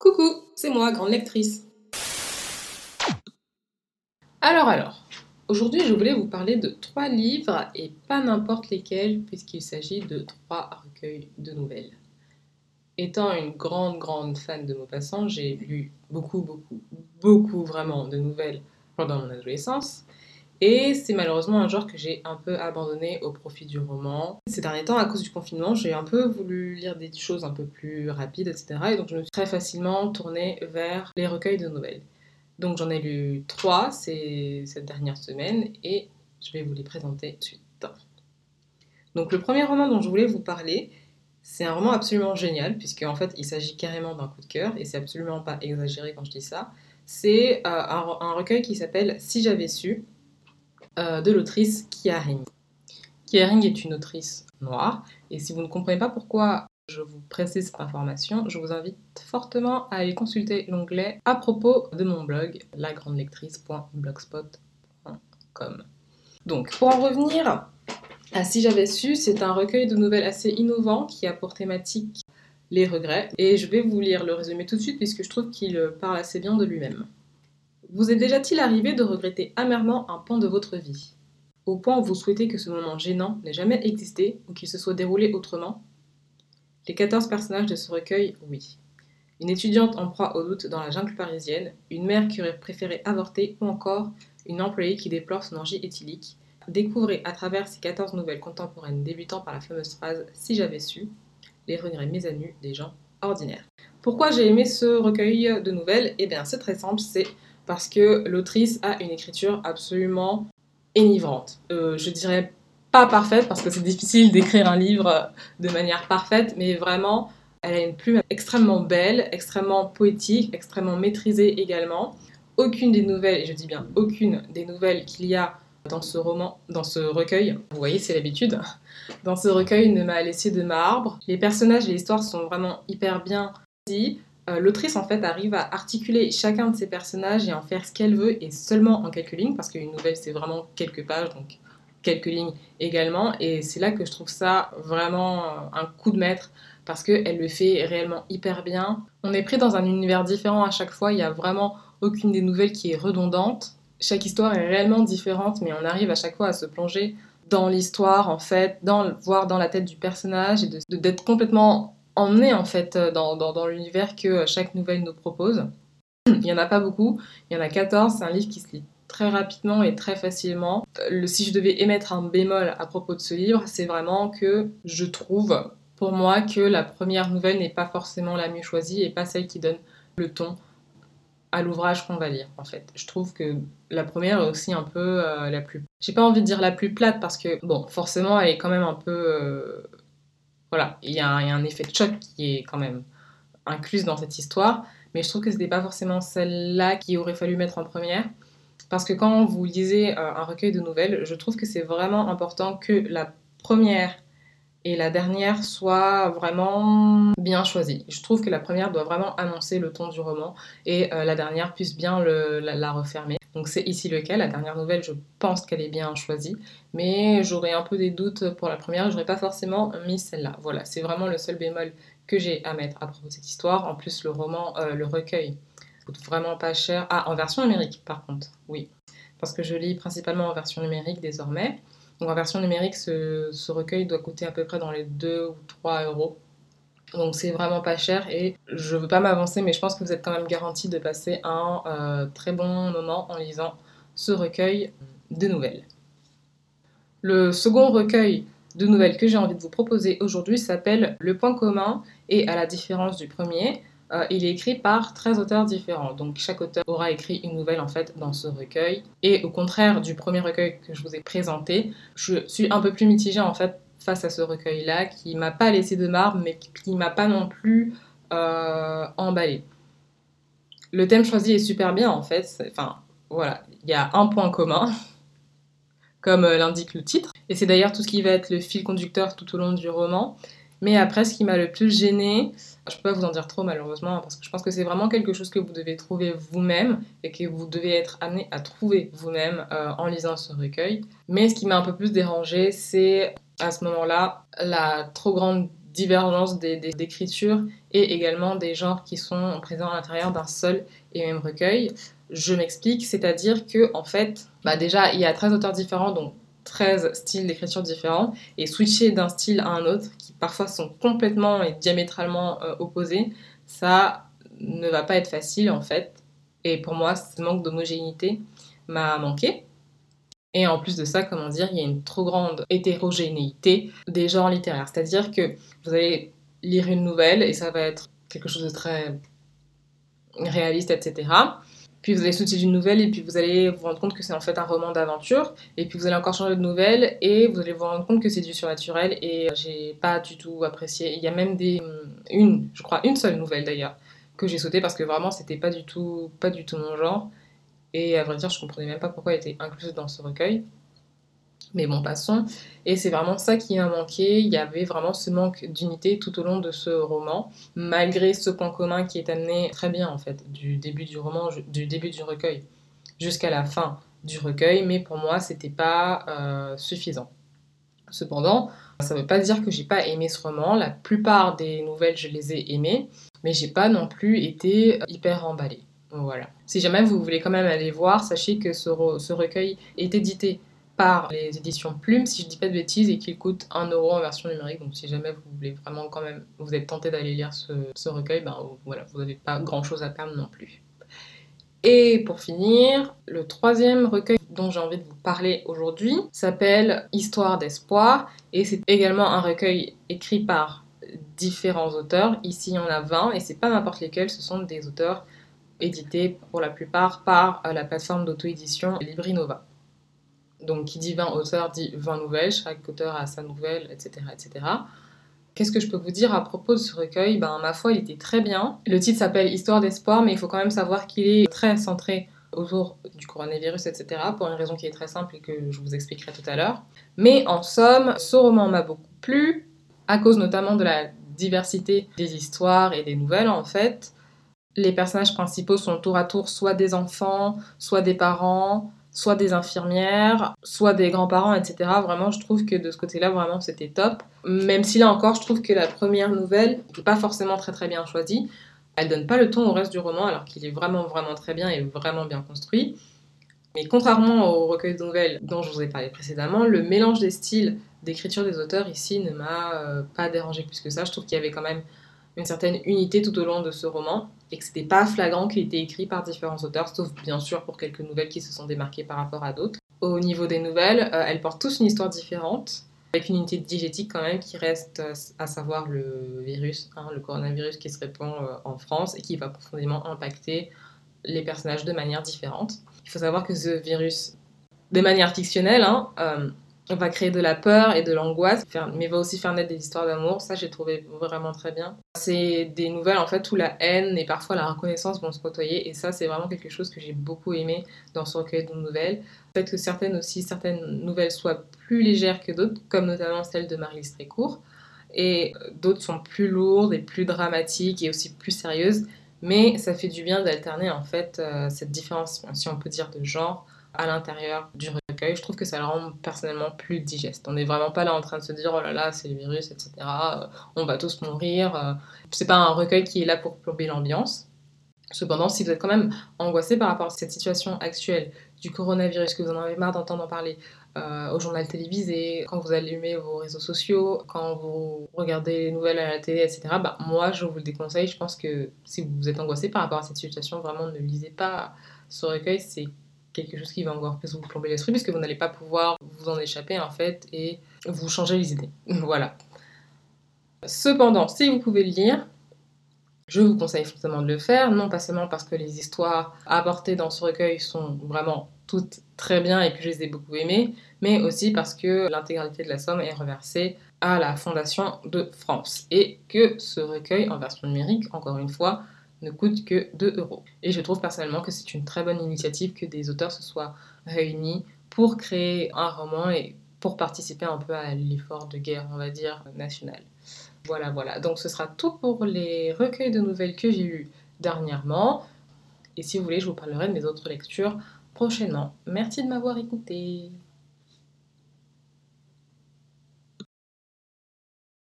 Coucou, c'est moi, grande lectrice. Alors alors, aujourd'hui je voulais vous parler de trois livres et pas n'importe lesquels puisqu'il s'agit de trois recueils de nouvelles. Étant une grande grande fan de Maupassant, j'ai lu beaucoup beaucoup beaucoup vraiment de nouvelles pendant mon adolescence et c'est malheureusement un genre que j'ai un peu abandonné au profit du roman. Ces derniers temps, à cause du confinement, j'ai un peu voulu lire des choses un peu plus rapides, etc. Et donc je me suis très facilement tournée vers les recueils de nouvelles. Donc j'en ai lu trois cette dernière semaine et je vais vous les présenter tout de suite. Donc le premier roman dont je voulais vous parler, c'est un roman absolument génial, puisque en fait il s'agit carrément d'un coup de cœur, et c'est absolument pas exagéré quand je dis ça. C'est euh, un, recueil qui s'appelle Si j'avais su, euh, de l'autrice Kia Ring. Kia Ring est une autrice noire, et si vous ne comprenez pas pourquoi je vous précise cette information, je vous invite fortement à aller consulter l'onglet à propos de mon blog, lagrandelectrice.blogspot.com. Donc, pour en revenir à Si j'avais su, c'est un recueil de nouvelles assez innovant qui a pour thématique les regrets, et je vais vous lire le résumé tout de suite puisque je trouve qu'il parle assez bien de lui-même. Vous est déjà-t-il arrivé de regretter amèrement un pan de votre vie? Au point où vous souhaitez que ce moment gênant n'ait jamais existé ou qu'il se soit déroulé autrement? Les 14 personnages de ce recueil, oui. Une étudiante en proie au doute dans la jungle parisienne, une mère qui aurait préféré avorter ou encore une employée qui déplore son orgie éthylique. Découvrez à travers ces 14 nouvelles contemporaines débutant par la fameuse phrase Si j'avais su, les regrets mésanus des gens ordinaires. Pourquoi j'ai aimé ce recueil de nouvelles? Eh bien, c'est très simple, c'est parce que l'autrice a une écriture absolument énivrante. Euh, je dirais pas parfaite parce que c'est difficile d'écrire un livre de manière parfaite, mais vraiment, elle a une plume extrêmement belle, extrêmement poétique, extrêmement maîtrisée également. Aucune des nouvelles, et je dis bien aucune des nouvelles qu'il y a dans ce roman, dans ce recueil, vous voyez, c'est l'habitude, dans ce recueil ne m'a laissé de marbre. Les personnages et l'histoire sont vraiment hyper bien dit. Euh, l'autrice en fait arrive à articuler chacun de ses personnages et en faire ce qu'elle veut et seulement en quelques lignes parce qu'une nouvelle c'est vraiment quelques pages donc quelques lignes également et c'est là que je trouve ça vraiment euh, un coup de maître parce qu'elle le fait réellement hyper bien. On est pris dans un univers différent à chaque fois, il n'y a vraiment aucune des nouvelles qui est redondante. Chaque histoire est réellement différente mais on arrive à chaque fois à se plonger dans l'histoire en fait, dans, voir dans la tête du personnage et d'être complètement emmener en fait euh, dans, l'univers que euh, chaque nouvelle nous propose. Il n'y en a pas beaucoup, il y en a 14, c'est un livre qui se lit très rapidement et très facilement. Le, si je devais émettre un bémol à propos de ce livre, c'est vraiment que je trouve pour moi que la première nouvelle n'est pas forcément la mieux choisie et pas celle qui donne le ton à l'ouvrage qu'on va lire en fait. Je trouve que la première est aussi un peu euh, la plus... J'ai pas envie de dire la plus plate parce que bon forcément elle est quand même un peu voilà, il y, a un effet de choc qui est quand même inclus dans cette histoire, mais je trouve que ce n'était pas forcément celle-là qui aurait fallu mettre en première. Parce que quand vous lisez euh, un recueil de nouvelles, je trouve que c'est vraiment important que la première et la dernière soient vraiment bien choisies. Je trouve que la première doit vraiment annoncer le ton du roman et euh, la dernière puisse bien la, refermer. Donc c'est ici le cas. La dernière nouvelle, je pense qu'elle est bien choisie, mais j'aurais un peu des doutes pour la première. J'aurais pas forcément mis celle-là. Voilà, c'est vraiment le seul bémol que j'ai à mettre à propos de cette histoire. En plus, le roman, euh, le recueil, coûte vraiment pas cher. Ah, en version numérique, par contre, oui, parce que je lis principalement en version numérique désormais. Donc en version numérique, ce, ce recueil doit coûter à peu près dans les 2 ou 3 euros. Donc c'est vraiment pas cher et je veux pas m'avancer, mais je pense que vous êtes quand même garanti de passer un euh, très bon moment en lisant ce recueil de nouvelles. Le second recueil de nouvelles que j'ai envie de vous proposer aujourd'hui s'appelle Le point commun et à la différence du premier, euh, il est écrit par 13 auteurs différents. Donc chaque auteur aura écrit une nouvelle en fait dans ce recueil. Et au contraire du premier recueil que je vous ai présenté, je suis un peu plus mitigée en fait face à ce recueil-là, qui m'a pas laissé de marbre, mais qui m'a pas non plus euh, emballé. Le thème choisi est super bien en fait. Enfin, voilà, il y a un point commun, comme euh, l'indique le titre. Et c'est d'ailleurs tout ce qui va être le fil conducteur tout au long du roman. Mais après, ce qui m'a le plus gêné, je peux pas vous en dire trop malheureusement, parce que je pense que c'est vraiment quelque chose que vous devez trouver vous-même et que vous devez être amené à trouver vous-même euh, en lisant ce recueil. Mais ce qui m'a un peu plus dérangé, c'est à ce moment-là la trop grande divergence des, d'écriture et également des genres qui sont présents à l'intérieur d'un seul et même recueil. Je m'explique, c'est-à-dire que en fait, bah déjà, il y a 13 auteurs différents, donc 13 styles d'écriture différents, et switcher d'un style à un autre, qui parfois sont complètement et diamétralement euh, opposés, ça ne va pas être facile en fait. Et pour moi, ce manque d'homogénéité m'a manqué. Et en plus de ça, comment dire, il y a une trop grande hétérogénéité des genres littéraires. C'est-à-dire que vous allez lire une nouvelle et ça va être quelque chose de très réaliste, etc. Puis vous allez sauter d'une nouvelle et puis vous allez vous rendre compte que c'est en fait un roman d'aventure. Et puis vous allez encore changer de nouvelle et vous allez vous rendre compte que c'est du surnaturel. Et j'ai pas du tout apprécié. Il y a même des. Une, je crois, une seule nouvelle d'ailleurs, que j'ai sauté parce que vraiment c'était pas du tout, pas du tout mon genre. Et à vrai dire, je comprenais même pas pourquoi elle était incluse dans ce recueil. Mais bon, passons. Et c'est vraiment ça qui a manqué. Il y avait vraiment ce manque d'unité tout au long de ce roman, malgré ce point commun qui est amené très bien en fait, du début du roman, du début du recueil jusqu'à la fin du recueil. Mais pour moi, c'était pas euh, suffisant. Cependant, ça ne veut pas dire que j'ai pas aimé ce roman. La plupart des nouvelles, je les ai aimées, mais j'ai pas non plus été hyper emballée. Voilà. Si jamais vous voulez quand même aller voir, sachez que ce, recueil est édité par les éditions Plume, si je dis pas de bêtises, et qu'il coûte 1 euro en version numérique. Donc si jamais vous voulez vraiment quand même, vous êtes tenté d'aller lire ce, ce recueil, ben voilà, vous n'avez pas grand chose à perdre non plus. Et pour finir, le troisième recueil dont j'ai envie de vous parler aujourd'hui s'appelle Histoire d'espoir et c'est également un recueil écrit par différents auteurs. Ici, il y en a 20 et c'est pas n'importe lesquels, ce sont des auteurs édité pour la plupart par euh, la plateforme d'auto-édition Librinova. Donc qui dit 20 auteurs dit 20 nouvelles, chaque auteur a sa nouvelle, etc. etc. Qu'est-ce que je peux vous dire à propos de ce recueil? Ben ma foi, il était très bien. Le titre s'appelle Histoire d'espoir, mais il faut quand même savoir qu'il est très centré autour du coronavirus, etc. Pour une raison qui est très simple et que je vous expliquerai tout à l'heure. Mais en somme, ce roman m'a beaucoup plu, à cause notamment de la diversité des histoires et des nouvelles en fait. Les personnages principaux sont tour à tour soit des enfants, soit des parents, soit des infirmières, soit des grands-parents, etc. Vraiment, je trouve que de ce côté-là, vraiment, c'était top. Même si là encore, je trouve que la première nouvelle n'est pas forcément très très bien choisie. Elle donne pas le ton au reste du roman, alors qu'il est vraiment vraiment très bien et vraiment bien construit. Mais contrairement au recueil de nouvelles dont je vous ai parlé précédemment, le mélange des styles d'écriture des auteurs ici ne m'a euh, pas dérangé plus que ça. Je trouve qu'il y avait quand même une certaine unité tout au long de ce roman et que c'était pas flagrant qu'il était écrit par différents auteurs, sauf bien sûr pour quelques nouvelles qui se sont démarquées par rapport à d'autres. Au niveau des nouvelles, euh, elles portent tous une histoire différente, avec une unité digétique quand même qui reste, euh, à savoir le virus, hein, le coronavirus qui se répand euh, en France et qui va profondément impacter les personnages de manière différente. Il faut savoir que ce virus, de manière fictionnelle, hein, va créer de la peur et de l'angoisse, mais va aussi faire naître des histoires d'amour. Ça, j'ai trouvé vraiment très bien. C'est des nouvelles en fait où la haine et parfois la reconnaissance vont se côtoyer, et ça, c'est vraiment quelque chose que j'ai beaucoup aimé dans ce recueil de nouvelles. Peut-être que certaines aussi, certaines nouvelles soient plus légères que d'autres, comme notamment celle de Marie-Lise et d'autres sont plus lourdes et plus dramatiques et aussi plus sérieuses. Mais ça fait du bien d'alterner en fait euh, cette différence, si on peut dire, de genre à l'intérieur du recueil. Je trouve que ça le rend personnellement plus digeste. On n'est vraiment pas là en train de se dire oh là là, c'est le virus, etc. Euh, on va tous mourir. Euh. C'est pas un recueil qui est là pour plomber l'ambiance. Cependant, si vous êtes quand même angoissé par rapport à cette situation actuelle du coronavirus, que vous en avez marre d'entendre parler euh, au journal télévisé, quand vous allumez vos réseaux sociaux, quand vous regardez les nouvelles à la télé, etc., bah, moi, je vous le déconseille. Je pense que si vous êtes angoissé par rapport à cette situation, vraiment ne lisez pas ce recueil. Quelque chose qui va encore plus vous plomber l'esprit puisque vous n'allez pas pouvoir vous en échapper en fait et vous changer les idées. voilà. Cependant, si vous pouvez le lire, je vous conseille fortement de le faire, non pas seulement parce que les histoires apportées dans ce recueil sont vraiment toutes très bien et que je les ai beaucoup aimées, mais aussi parce que l'intégralité de la somme est reversée à la Fondation de France et que ce recueil en version numérique, encore une fois, ne coûte que 2 euros. Et je trouve personnellement que c'est une très bonne initiative que des auteurs se soient réunis pour créer un roman et pour participer un peu à l'effort de guerre, on va dire, national. Voilà, voilà. Donc ce sera tout pour les recueils de nouvelles que j'ai eus dernièrement. Et si vous voulez, je vous parlerai de mes autres lectures prochainement. Merci de m'avoir écouté.